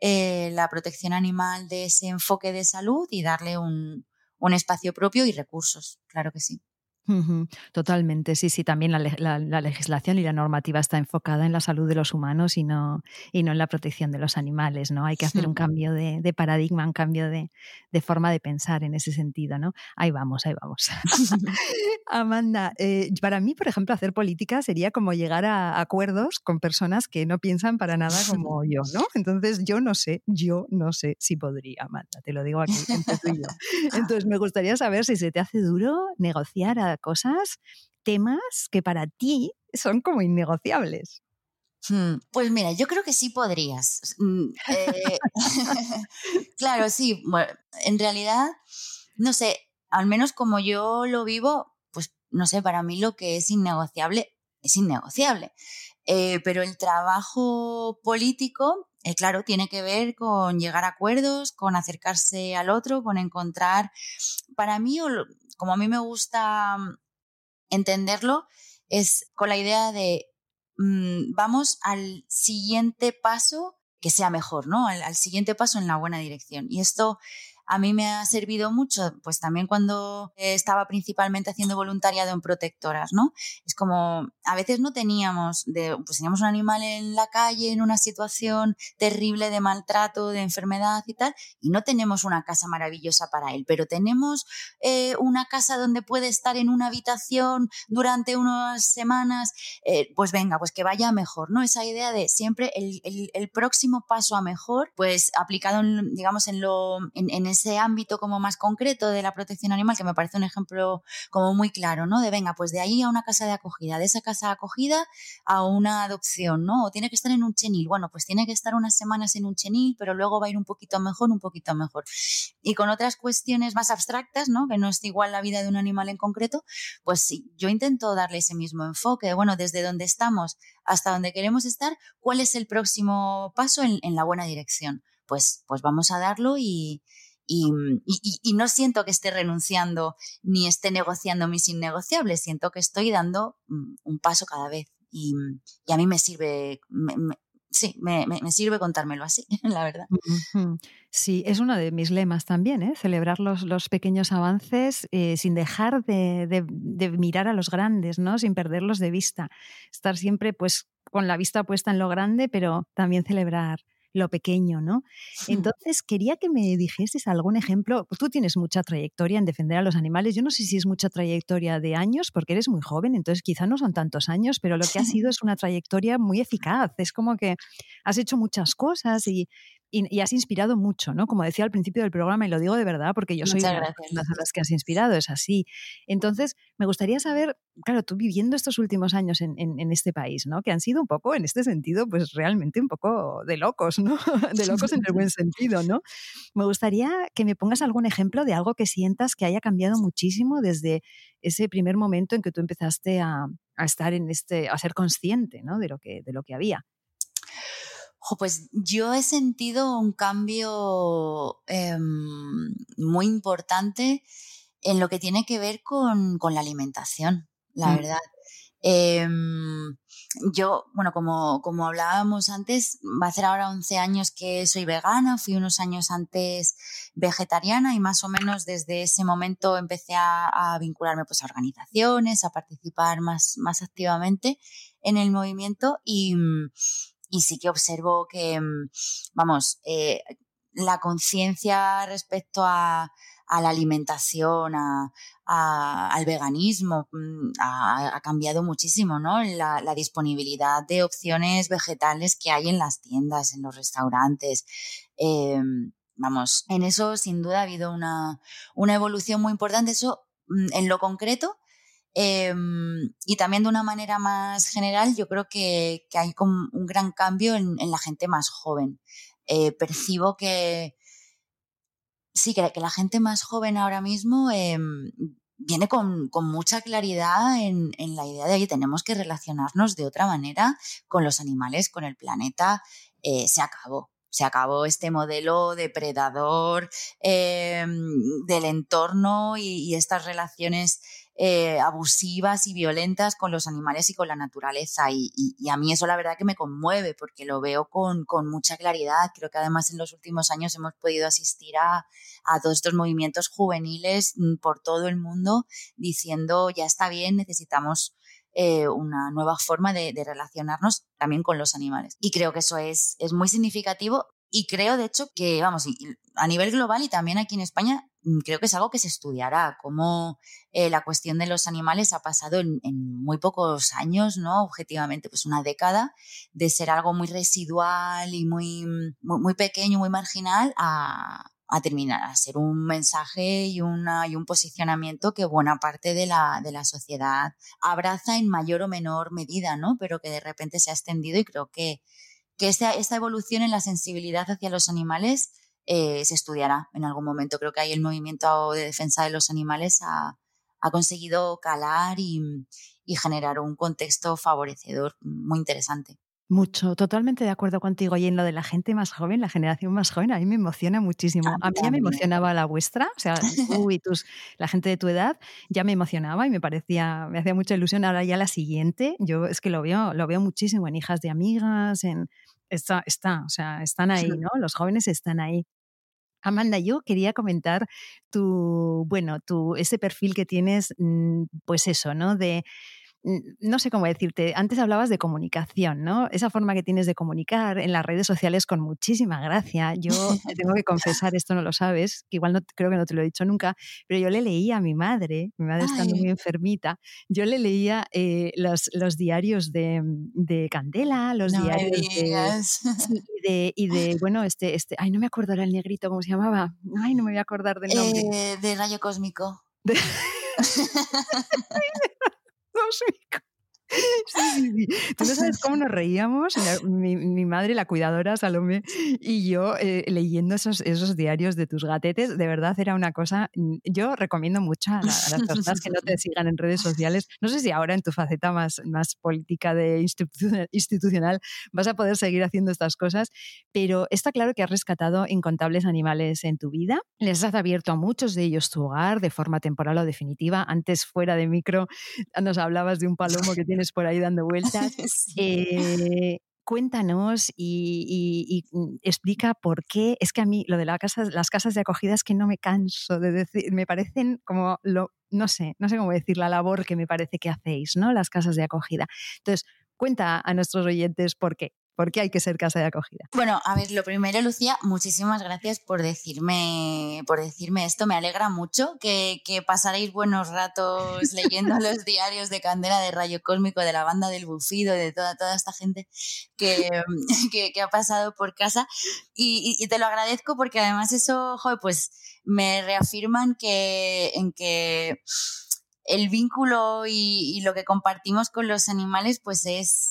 Speaker 2: eh, la protección animal de ese enfoque de salud y darle un espacio propio y recursos, claro que sí.
Speaker 1: Totalmente, sí, sí. También la, legislación y la normativa está enfocada en la salud de los humanos y no, y no en la protección de los animales, ¿no? Hay que hacer un cambio de, paradigma, un cambio de, forma de pensar en ese sentido, ¿no? Ahí vamos, ahí vamos. (laughs) (laughs) Amanda, eh, para mí, por ejemplo, hacer política sería como llegar a acuerdos con personas que no piensan para nada como yo, ¿no? Entonces, yo no sé, yo no sé si podría, Amanda, te lo digo aquí entre tú y yo. (laughs) Entonces, me gustaría saber si se te hace duro negociar a cosas, temas que para ti son como innegociables.
Speaker 2: Hmm, pues mira, yo creo que sí podrías. Mm, eh, (laughs) (laughs) claro, sí. en realidad, no sé, al menos como yo lo vivo, pues no sé, para mí lo que es innegociable es innegociable. Eh, pero el trabajo político, eh, claro, tiene que ver con llegar a acuerdos, con acercarse al otro, con encontrar, para mí, como a mí me gusta mm, entenderlo, es con la idea de mm, vamos al siguiente paso que sea mejor, ¿no? al, siguiente paso en la buena dirección. Y esto a mí me ha servido mucho, pues también cuando estaba principalmente haciendo voluntariado en protectoras, ¿no? Es como, a veces no teníamos, de, pues teníamos un animal en la calle, en una situación terrible de maltrato, de enfermedad y tal, y no tenemos una casa maravillosa para él, pero tenemos eh, una casa donde puede estar en una habitación durante unas semanas, eh, pues venga, pues que vaya mejor, ¿no? Esa idea de siempre el, el, próximo paso a mejor, pues aplicado, en, digamos, en, lo, en, en ese ámbito como más concreto de la protección animal, que me parece un ejemplo como muy claro, ¿no? De venga, pues de ahí a una casa de acogida, de esa casa de acogida a una adopción, ¿no? O tiene que estar en un chenil, bueno, pues tiene que estar unas semanas en un chenil, pero luego va a ir un poquito mejor, un poquito mejor. Y con otras cuestiones más abstractas, ¿no? Que no es igual la vida de un animal en concreto, pues sí, yo intento darle ese mismo enfoque, bueno, desde donde estamos hasta donde queremos estar, ¿cuál es el próximo paso en, en la buena dirección? Pues, pues vamos a darlo y, y, no siento que esté renunciando ni esté negociando mis innegociables, siento que estoy dando mm, un paso cada vez y, a mí me sirve, sí, me, sirve contármelo así, (laughs) la verdad.
Speaker 1: Sí, es uno de mis lemas también, ¿eh? celebrar los, pequeños avances eh, sin dejar de, mirar a los grandes, ¿no? sin perderlos de vista. Estar siempre pues, con la vista puesta en lo grande, pero también celebrar lo pequeño, ¿no? Entonces, quería que me dijeses algún ejemplo. Tú tienes mucha trayectoria en defender a los animales. Yo no sé si es mucha trayectoria de años, porque eres muy joven, entonces quizá no son tantos años, pero lo que ha sido es una trayectoria muy eficaz. Es como que has hecho muchas cosas y y, has inspirado mucho, ¿no? Como decía al principio del programa, y lo digo de verdad porque yo soy una de las que has inspirado, es así. Entonces, me gustaría saber, claro, tú viviendo estos últimos años en, en, este país, ¿no? Que han sido un poco, en este sentido, pues realmente un poco de locos, ¿no? (laughs) De locos en el buen sentido, ¿no? Me gustaría que me pongas algún ejemplo de algo que sientas que haya cambiado muchísimo desde ese primer momento en que tú empezaste a, a estar en este, a ser consciente, ¿no? De lo que, de lo que había
Speaker 2: pues yo he sentido un cambio em, muy importante en lo que tiene que ver con, la alimentación, la mm. verdad. Em, yo, bueno, como, como hablábamos antes, va a ser ahora 11 años que soy vegana, fui unos años antes vegetariana y más o menos desde ese momento empecé a, vincularme pues, a organizaciones, a participar más, más activamente en el movimiento y, y sí que observo que, mm, vamos, eh, la conciencia respecto a, la alimentación, al veganismo, mm, ha, cambiado muchísimo, ¿no? La, disponibilidad de opciones vegetales que hay en las tiendas, en los restaurantes. Em, vamos, en eso sin duda ha habido una, una evolución muy importante. Eso, mm, en lo concreto, Em, y también de una manera más general, yo creo que, hay como un gran cambio en, la gente más joven. Eh, percibo que sí, que, la gente más joven ahora mismo em, viene con, mucha claridad en, la idea de que tenemos que relacionarnos de otra manera con los animales, con el planeta. Eh, se acabó. Se acabó este modelo depredador em, del entorno y, estas relaciones eh, abusivas y violentas con los animales y con la naturaleza. Y, a mí eso la verdad que me conmueve porque lo veo con, mucha claridad. Creo que además en los últimos años hemos podido asistir a, todos estos movimientos juveniles mm, por todo el mundo diciendo ya está bien, necesitamos eh, una nueva forma de, relacionarnos también con los animales. Y creo que eso es, es muy significativo y creo, de hecho, que, vamos, a nivel global y también aquí en España, creo que es algo que se estudiará, cómo eh, la cuestión de los animales ha pasado en, muy pocos años, ¿no? Objetivamente, pues una década de ser algo muy residual y muy, muy, pequeño, muy marginal a, terminar, a ser un mensaje y, una, y un posicionamiento que buena parte de la, de la sociedad abraza en mayor o menor medida, ¿no? Pero que de repente se ha extendido y creo que que esta, esta evolución en la sensibilidad hacia los animales eh, se estudiará en algún momento. Creo que ahí el movimiento de defensa de los animales ha, conseguido calar y, generar un contexto favorecedor muy interesante.
Speaker 1: Mucho, totalmente de acuerdo contigo. Y en lo de la gente más joven, la generación más joven, a mí me emociona muchísimo. A mí, ya me emocionaba la vuestra, o sea, tú y tus, (laughs) la gente de tu edad, ya me emocionaba y me parecía, me hacía mucha ilusión. Ahora ya la siguiente, yo es que lo veo, lo veo muchísimo en hijas de amigas, en, está, está, o sea, están ahí, (laughs) ¿no? Los jóvenes están ahí. Amanda, yo quería comentar tu, bueno, tu, ese perfil que tienes, mm, pues eso, ¿no? De no sé cómo decirte, antes hablabas de comunicación, ¿no? Esa forma que tienes de comunicar en las redes sociales con muchísima gracia. Yo tengo que confesar, esto no lo sabes, que igual no, creo que no te lo he dicho nunca, pero yo le leía a mi madre, mi madre estando muy enfermita, yo le leía eh, los, los, diarios de, de, Candela, los diarios de, y de, bueno, este, este, ay, no me acuerdo era el negrito, ¿cómo se llamaba? Ay, no me voy a acordar del nombre.
Speaker 2: Eh, de Rayo Cósmico. (laughs) (laughs)
Speaker 1: cósmico. Sí, sí, Tú no sabes cómo nos reíamos, mi, madre, la cuidadora Salomé, y yo eh, leyendo esos, esos diarios de tus gatetes, de verdad era una cosa, mm, yo recomiendo mucho a, las personas que no te sigan en redes sociales, no sé si ahora en tu faceta más, más política de institucional vas a poder seguir haciendo estas cosas, pero está claro que has rescatado incontables animales en tu vida, les has abierto a muchos de ellos tu hogar de forma temporal o definitiva, antes fuera de micro nos hablabas de un palomo que tiene por ahí dando vueltas. (laughs) Eh, cuéntanos y, mm, explica por qué. Es que a mí lo de las casas de acogida es que no me canso de decir, me parecen como lo, no sé, no sé cómo decir la labor que me parece que hacéis, ¿no? Las casas de acogida. Entonces, cuenta a nuestros oyentes por qué. ¿Por qué hay que ser casa de acogida?
Speaker 2: Bueno, a ver, lo primero, Lucía, muchísimas gracias por decirme, por decirme esto. Me alegra mucho que, que pasaréis buenos ratos (laughs) leyendo los diarios de Candela, de Rayo Cósmico, de la banda del Bufido, de toda, toda esta gente que, (laughs) que, ha pasado por casa. Y, te lo agradezco porque además eso, joder, pues me reafirman que, en que el vínculo y, y lo que compartimos con los animales, pues es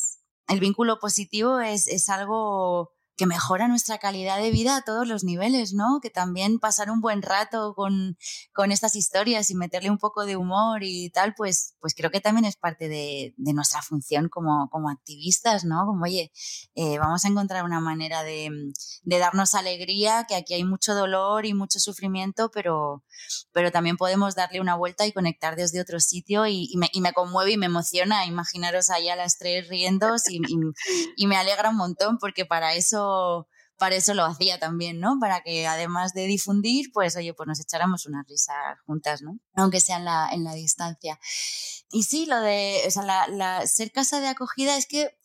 Speaker 2: el vínculo positivo es, es algo que mejora nuestra calidad de vida a todos los niveles, ¿no? Que también pasar un buen rato con, con estas historias y meterle un poco de humor y tal, pues, pues creo que también es parte de, nuestra función como, como, activistas, ¿no? Como, oye, eh, vamos a encontrar una manera de, darnos alegría, que aquí hay mucho dolor y mucho sufrimiento, pero, pero también podemos darle una vuelta y conectar desde otro sitio y, me, y me, conmueve y me emociona imaginaros ahí a las tres riendo y, y me alegra un montón porque para eso para eso lo hacía también, ¿no? Para que además de difundir, pues oye, pues nos echáramos una risa juntas, ¿no? Aunque sea en la, distancia. Y sí, lo de, o sea, ser casa de acogida es que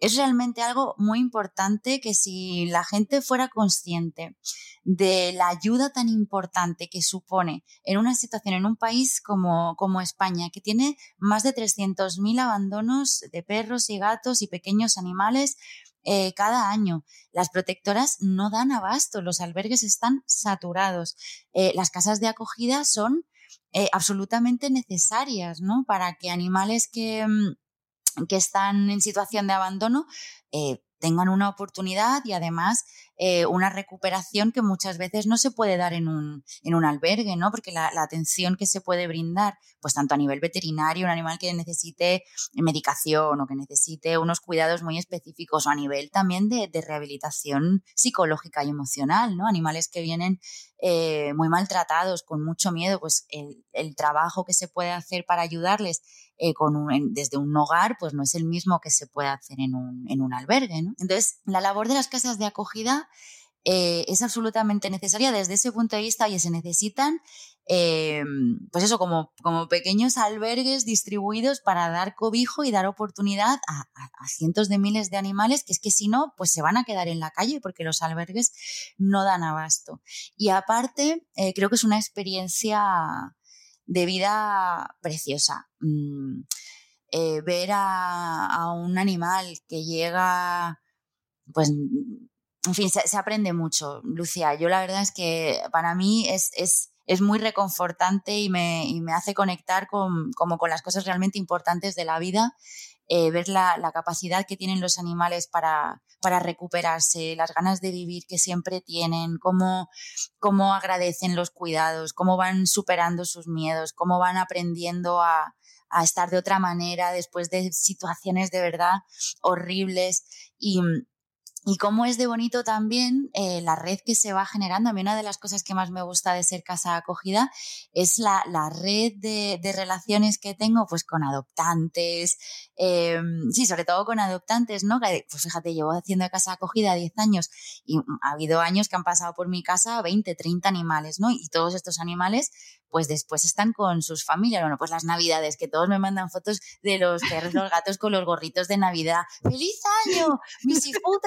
Speaker 2: es realmente algo muy importante que si la gente fuera consciente de la ayuda tan importante que supone en una situación, en un país como, como España, que tiene más de 300.000 abandonos de perros y gatos y pequeños animales, eh, cada año. Las protectoras no dan abasto, los albergues están saturados. Eh, las casas de acogida son eh, absolutamente necesarias, ¿no? Para que animales que, mm, que, están en situación de abandono tengan una oportunidad y además eh, una recuperación que muchas veces no se puede dar en un, en un albergue, ¿no? Porque la, atención que se puede brindar, pues tanto a nivel veterinario, un animal que necesite medicación o que necesite unos cuidados muy específicos o a nivel también de, rehabilitación psicológica y emocional, ¿no? Animales que vienen eh, muy maltratados, con mucho miedo, pues el, el trabajo que se puede hacer para ayudarles eh, con desde un hogar, pues no es el mismo que se puede hacer en un, en un albergue. Entonces, la labor de las casas de acogida eh, es absolutamente necesaria desde ese punto de vista y se necesitan, eh, pues eso, como, como pequeños albergues distribuidos para dar cobijo y dar oportunidad a, a, cientos de miles de animales que es que si no, pues se van a quedar en la calle porque los albergues no dan abasto. Y aparte, creo que es una experiencia de vida preciosa. Mm, eh, ver a, un animal que llega, pues, en fin, se, aprende mucho, Lucia. Yo la verdad es que para mí es, es, es muy reconfortante y me, y me hace conectar con, como con las cosas realmente importantes de la vida eh, ver la, capacidad que tienen los animales para, para, recuperarse, las ganas de vivir que siempre tienen, cómo, cómo agradecen los cuidados, cómo van superando sus miedos, cómo van aprendiendo a, a estar de otra manera después de situaciones de verdad horribles. Y, y cómo es de bonito también eh, la red que se va generando. A mí una de las cosas que más me gusta de ser casa acogida es la, la red de, de, relaciones que tengo pues con adoptantes, eh, sí, sobre todo con adoptantes, ¿no? Pues fíjate, llevo haciendo casa acogida 10 años y ha habido años que han pasado por mi casa 20, 30 animales, ¿no? Y todos estos animales pues después están con sus familias. Bueno, pues las navidades, que todos me mandan fotos de los perros, los gatos con los gorritos de Navidad. ¡Feliz año! Mi hijo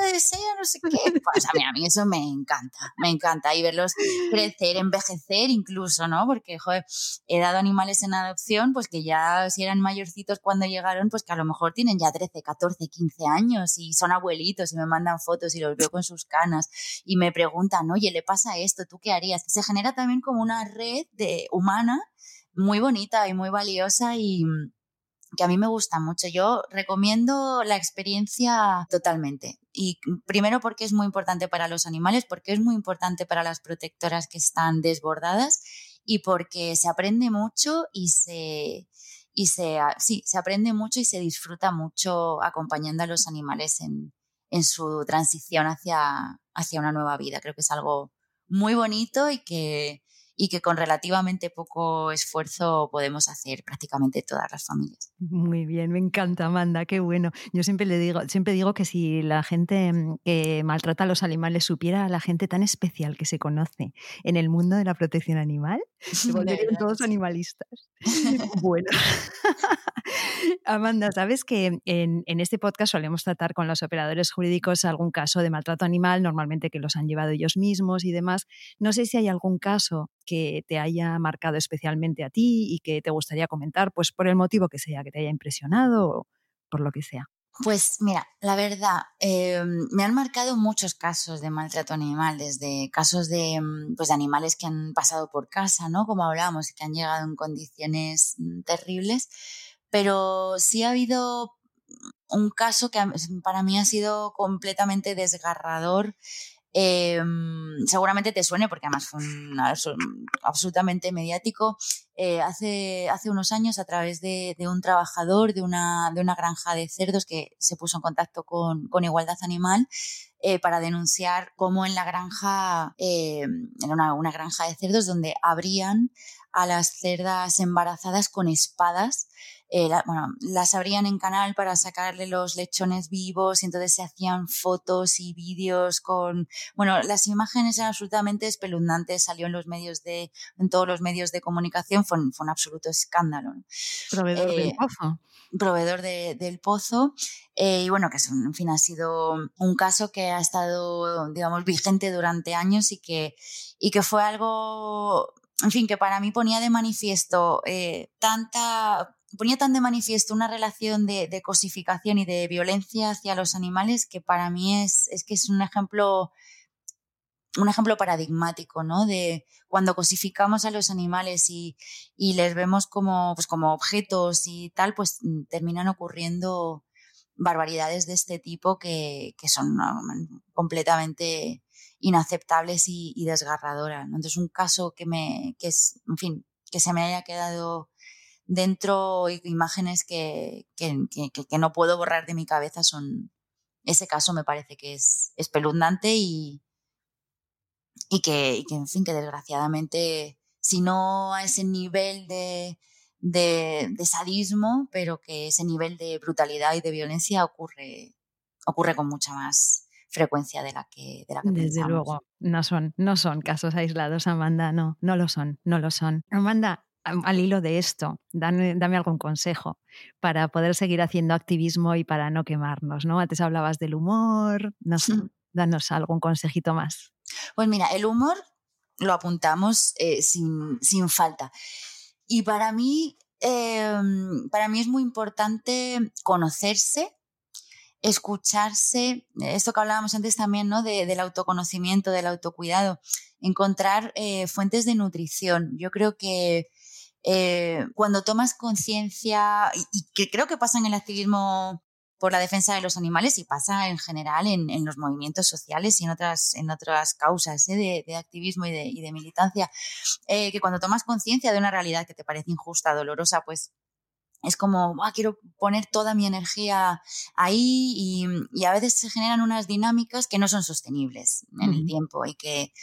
Speaker 2: no sé qué. Pues a mí, a mí eso me encanta, me encanta. Y verlos crecer, envejecer incluso, ¿no? Porque, joder, he dado animales en adopción, pues que ya si eran mayorcitos cuando llegaron, pues que a lo mejor tienen ya 13, 14, 15 años y son abuelitos y me mandan fotos y los veo con sus canas y me preguntan, oye, le pasa esto, ¿tú qué harías? Se genera también como una red de humana muy bonita y muy valiosa y mm, que a mí me gusta mucho. Yo recomiendo la experiencia totalmente. Y primero porque es muy importante para los animales, porque es muy importante para las protectoras que están desbordadas y porque se aprende mucho y se, y se, sí, se aprende mucho y se disfruta mucho acompañando a los animales en, en su transición hacia, hacia una nueva vida. Creo que es algo muy bonito y que, y que con relativamente poco esfuerzo podemos hacer prácticamente todas las familias.
Speaker 1: Muy bien, me encanta, Amanda, qué bueno. Yo siempre le digo, siempre digo que si la gente mm, que maltrata a los animales supiera a la gente tan especial que se conoce en el mundo de la protección animal, (laughs) se volverían todos animalistas. (laughs) bueno. (laughs) Amanda, sabes que en, en, este podcast solemos tratar con los operadores jurídicos algún caso de maltrato animal, normalmente que los han llevado ellos mismos y demás. No sé si hay algún caso que te haya marcado especialmente a ti y que te gustaría comentar, pues por el motivo que sea, que te haya impresionado o por lo que sea.
Speaker 2: Pues mira, la verdad, em, me han marcado muchos casos de maltrato animal, desde casos de, mm, pues, de animales que han pasado por casa, ¿no? Como hablábamos, que han llegado en condiciones mm, terribles, pero sí ha habido un caso que para mí ha sido completamente desgarrador Em, seguramente te suene porque además fue absolutamente mediático. Eh, hace, hace unos años, a través de, un trabajador de una, de una, granja de cerdos que se puso en contacto con, con Igualdad Animal eh, para denunciar cómo en la granja, en una, una granja de cerdos, donde abrían a las cerdas embarazadas con espadas eh, bueno, las abrían en canal para sacarle los lechones vivos y entonces se hacían fotos y vídeos con, bueno, las imágenes eran absolutamente espeluznantes, salió en los medios de, en todos los medios de comunicación, fue, un absoluto escándalo.
Speaker 1: Proveedor del eh, pozo.
Speaker 2: Proveedor del pozo. Eh, y bueno, que en fin, ha sido un caso que ha estado, digamos, vigente durante años y que, y que fue algo en fin, que para mí ponía de manifiesto tanta ponía tan de manifiesto una relación de, cosificación y de violencia hacia los animales que para mí es, es que es un ejemplo un ejemplo paradigmático, ¿no? De cuando cosificamos a los animales y, les vemos como, pues como objetos y tal, pues mm, terminan ocurriendo barbaridades de este tipo que, son completamente inaceptables y, desgarradoras. Entonces, un caso que me, que es, en fin, que se me haya quedado dentro imágenes que, que, no puedo borrar de mi cabeza son, ese caso me parece que es espeluznante y, y, que, en fin, que desgraciadamente, si no a ese nivel de, de, sadismo, pero que ese nivel de brutalidad y de violencia ocurre, ocurre con mucha más frecuencia de la que, de la que
Speaker 1: Desde luego, no son, no son casos aislados, Amanda, no, no lo son, no lo son. Amanda, al hilo de esto, dame, dame, algún consejo para poder seguir haciendo activismo y para no quemarnos, ¿no? Antes hablabas del humor, no sé, danos algún consejito más.
Speaker 2: Pues mira, el humor lo apuntamos eh, sin, sin falta. Y para mí, em, para mí es muy importante conocerse, escucharse, esto que hablábamos antes también, ¿no? del autoconocimiento, del autocuidado, encontrar eh, fuentes de nutrición. Yo creo que eh, cuando tomas conciencia, y, que creo que pasa en el activismo por la defensa de los animales y pasa en general en, los movimientos sociales y en otras, en otras causas ¿eh? de, activismo y de, militancia, eh, que cuando tomas conciencia de una realidad que te parece injusta, dolorosa, pues es como, quiero poner toda mi energía ahí y, a veces se generan unas dinámicas que no son sostenibles en el tiempo y que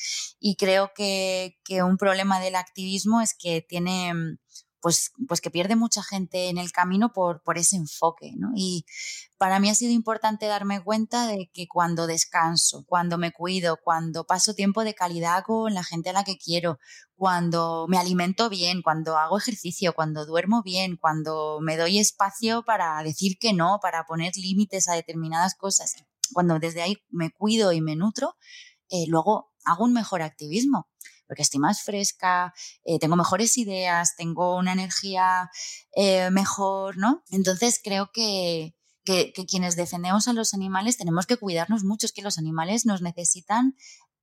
Speaker 2: y creo que, que, un problema del activismo es que tiene pues, pues que pierde mucha gente en el camino por, por ese enfoque, ¿no? Y para mí ha sido importante darme cuenta de que cuando descanso, cuando me cuido, cuando paso tiempo de calidad con la gente a la que quiero, cuando me alimento bien, cuando hago ejercicio, cuando duermo bien, cuando me doy espacio para decir que no, para poner límites a determinadas cosas, cuando desde ahí me cuido y me nutro, eh, luego hago un mejor activismo porque estoy más fresca, eh, tengo mejores ideas, tengo una energía eh, mejor, ¿no? Entonces creo que, que, quienes defendemos a los animales tenemos que cuidarnos mucho, es que los animales nos necesitan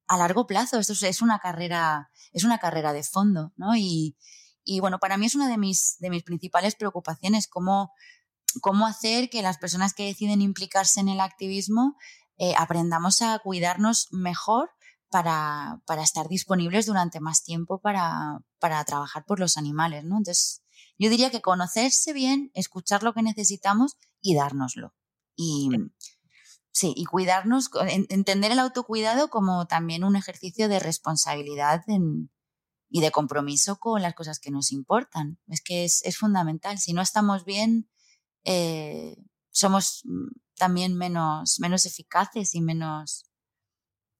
Speaker 2: a largo plazo, esto es una carrera, es una carrera de fondo, ¿no? Y, y bueno, para mí es una de mis, de mis principales preocupaciones, cómo, cómo hacer que las personas que deciden implicarse en el activismo eh, aprendamos a cuidarnos mejor para, para estar disponibles durante más tiempo para, para trabajar por los animales, ¿no? Entonces, yo diría que conocerse bien, escuchar lo que necesitamos y dárnoslo. Y sí, y cuidarnos, entender el autocuidado como también un ejercicio de responsabilidad y de compromiso con las cosas que nos importan. Es que es, es fundamental. Si no estamos bien, eh, somos también menos, menos eficaces y menos,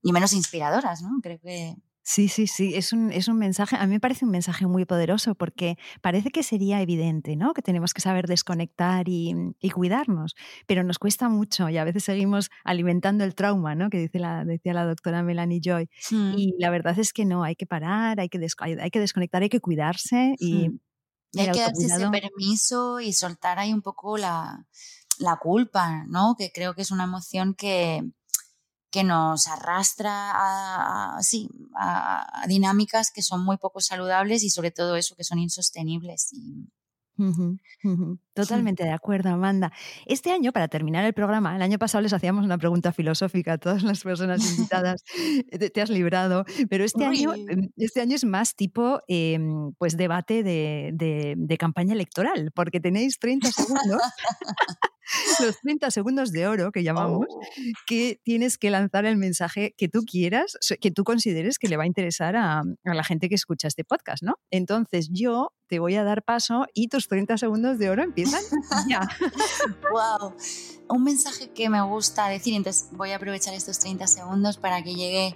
Speaker 2: y menos inspiradoras, ¿no? Creo que...
Speaker 1: Sí, sí, sí, es un, es un mensaje, a mí me parece un mensaje muy poderoso porque parece que sería evidente, ¿no? Que tenemos que saber desconectar y, y cuidarnos, pero nos cuesta mucho y a veces seguimos alimentando el trauma, ¿no? Que dice la, decía la doctora Melanie Joy. Y la verdad es que no, hay que parar, hay que, hay que desconectar, hay que cuidarse y...
Speaker 2: Hmm. hay que darse ese permiso y soltar ahí un poco la, la culpa, ¿no? Que creo que es una emoción que, que nos arrastra a, a, dinámicas que son muy poco saludables y sobre todo eso, que son insostenibles.
Speaker 1: Totalmente de acuerdo, Amanda. Este año, para terminar el programa, el año pasado les hacíamos una pregunta filosófica a todas las personas invitadas, (laughs) te, has librado, pero este año, em, este año es más tipo em, pues debate de, de, campaña electoral, porque tenéis 30 segundos (laughs) (laughs) los 30 segundos de oro que llamamos, oh. que tienes que lanzar el mensaje que tú quieras, que tú consideres que le va a interesar a, a la gente que escucha este podcast, ¿no? Entonces yo te voy a dar paso y tus 30 segundos de oro empiezan (laughs) ya.
Speaker 2: ¡Wow! Un mensaje que me gusta decir, entonces voy a aprovechar estos 30 segundos para que llegue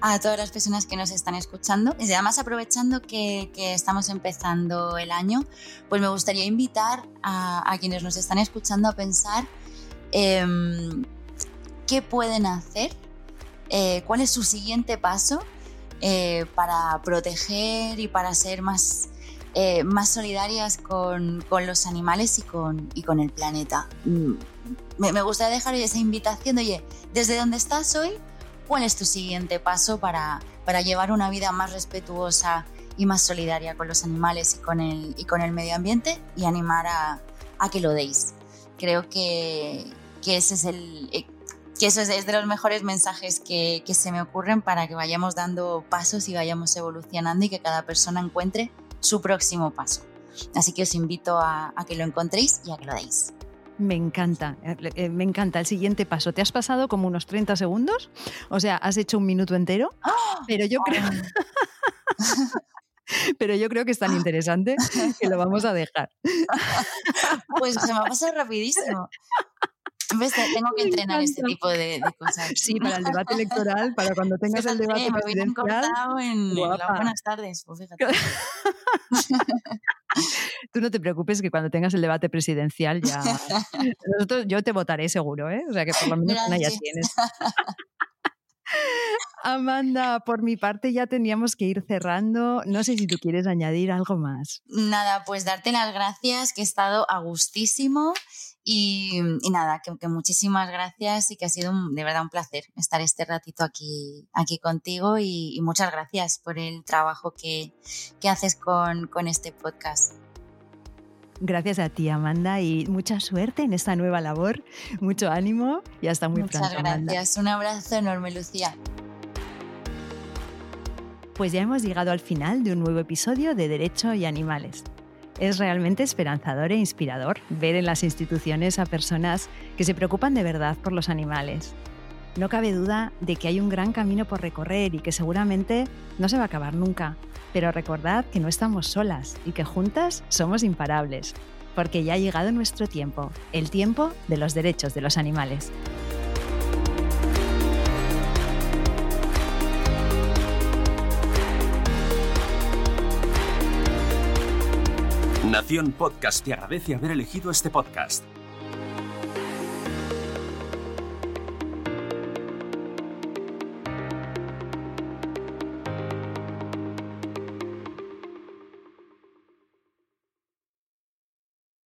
Speaker 2: a todas las personas que nos están escuchando. Y además, aprovechando que, estamos empezando el año, pues me gustaría invitar a, quienes nos están escuchando a pensar em, qué pueden hacer, eh, cuál es su siguiente paso eh, para proteger y para ser más, eh, más solidarias con, los animales y con, y con el planeta. Mm, me, me gustaría dejar esa invitación de, oye, desde dónde estás hoy, ¿Cuál es tu siguiente paso para, para llevar una vida más respetuosa y más solidaria con los animales y con el, y con el medio ambiente y animar a, a que lo deis? Creo que, que ese es el... Eh, que eso es, de los mejores mensajes que, que se me ocurren para que vayamos dando pasos y vayamos evolucionando y que cada persona encuentre su próximo paso. Así que os invito a, a, que lo encontréis y a que lo deis.
Speaker 1: Me encanta, eh, eh, me encanta el siguiente paso. ¿Te has pasado como unos 30 segundos? O sea, has hecho un minuto entero, ¡Ah! pero yo creo... (laughs) pero yo creo que es tan (laughs) interesante que lo vamos a dejar.
Speaker 2: Pues se me ha pasado rapidísimo. Tengo que entrenar este tipo de, cosas.
Speaker 1: Sí, para el debate electoral, para cuando tengas el debate me presidencial.
Speaker 2: En, buenas tardes, pues fíjate. (laughs)
Speaker 1: Tú no te preocupes que cuando tengas el debate presidencial ya... (laughs) Nosotros, yo te votaré seguro, ¿eh? O sea que por lo menos una ya tienes. Amanda, por mi parte ya teníamos que ir cerrando. No sé si tú quieres añadir algo más.
Speaker 2: Nada, pues darte las gracias, que he estado a gustísimo y, nada, que, muchísimas gracias y que ha sido de verdad un placer estar este ratito aquí, aquí contigo y, muchas gracias por el trabajo que, que haces con, con este podcast.
Speaker 1: Gracias a ti, Amanda, y mucha suerte en esta nueva labor. Mucho ánimo y hasta muy
Speaker 2: pronto.
Speaker 1: Muchas
Speaker 2: gracias. Un abrazo enorme, Lucía.
Speaker 1: Pues ya hemos llegado al final de un nuevo episodio de Derecho y Animales. Es realmente esperanzador e inspirador ver en las instituciones a personas que se preocupan de verdad por los animales. No cabe duda de que hay un gran camino por recorrer y que seguramente no se va a acabar nunca. Pero recordad que no estamos solas y que juntas somos imparables, porque ya ha llegado nuestro tiempo, el tiempo de los derechos de los animales.
Speaker 3: Nación Podcast te agradece haber elegido este podcast.